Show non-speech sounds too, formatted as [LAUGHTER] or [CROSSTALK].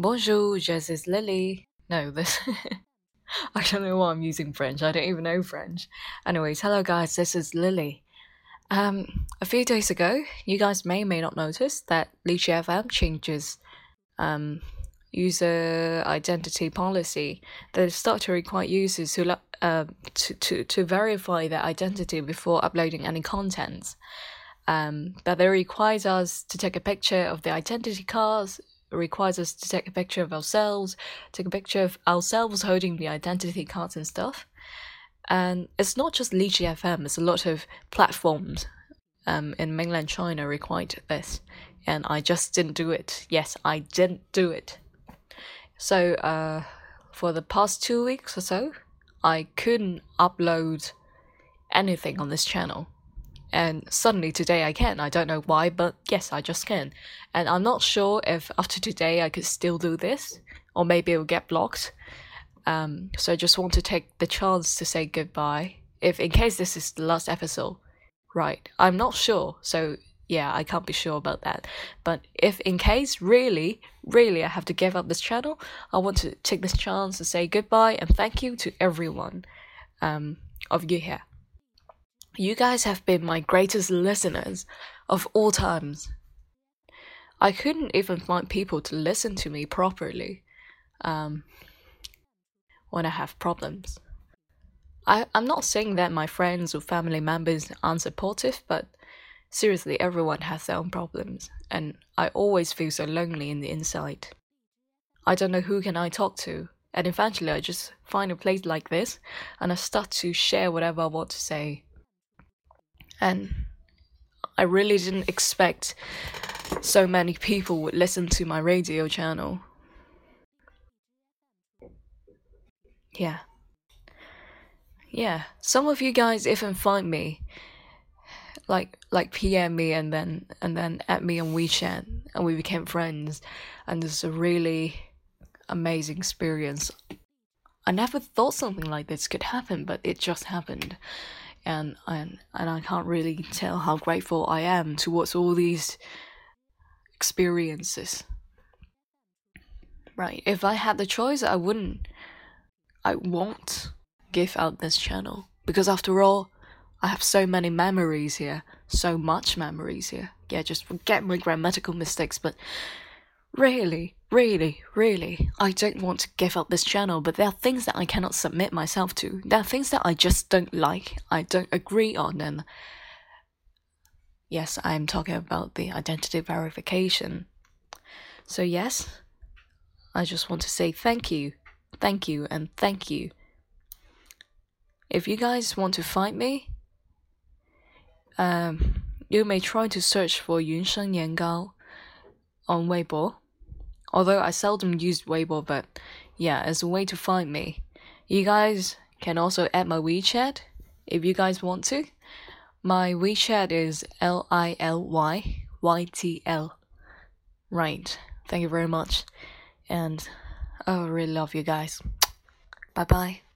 Bonjour, je suis Lily. No, this. [LAUGHS] I don't know why I'm using French. I don't even know French. Anyways, hello guys, this is Lily. Um, a few days ago, you guys may may not notice that Lychee FM changes um, user identity policy. They start to require users who uh, to, to, to verify their identity before uploading any content. Um, but they requires us to take a picture of the identity cards, requires us to take a picture of ourselves, take a picture of ourselves holding the identity cards and stuff. And it's not just Lychee FM, it's a lot of platforms um, in mainland China required this. And I just didn't do it. Yes, I didn't do it. So, uh, for the past two weeks or so, I couldn't upload anything on this channel. And suddenly today I can. I don't know why, but yes, I just can. And I'm not sure if after today I could still do this, or maybe it will get blocked. Um, so I just want to take the chance to say goodbye. If in case this is the last episode, right? I'm not sure. So yeah, I can't be sure about that. But if in case really, really I have to give up this channel, I want to take this chance to say goodbye and thank you to everyone um, of you here. You guys have been my greatest listeners of all times. I couldn't even find people to listen to me properly um, when I have problems. I, I'm not saying that my friends or family members aren't supportive, but seriously, everyone has their own problems, and I always feel so lonely in the inside. I don't know who can I talk to, and eventually I just find a place like this, and I start to share whatever I want to say and I really didn't expect so many people would listen to my radio channel. Yeah. Yeah, some of you guys even find me like like PM me and then and then at me on WeChat and we became friends and it's a really amazing experience. I never thought something like this could happen, but it just happened and and and I can't really tell how grateful I am towards all these experiences. Right, if I had the choice, I wouldn't. I won't give out this channel because after all, I have so many memories here, so much memories here. Yeah, just forget my grammatical mistakes, but really, Really, really, I don't want to give up this channel, but there are things that I cannot submit myself to. There are things that I just don't like, I don't agree on, and yes, I'm talking about the identity verification. So, yes, I just want to say thank you, thank you, and thank you. If you guys want to find me, um, you may try to search for Yun Sheng Yan Gao on Weibo Although I seldom use Weibo, but yeah, as a way to find me. You guys can also add my WeChat if you guys want to. My WeChat is L I L Y Y T L. Right. Thank you very much. And I really love you guys. Bye bye.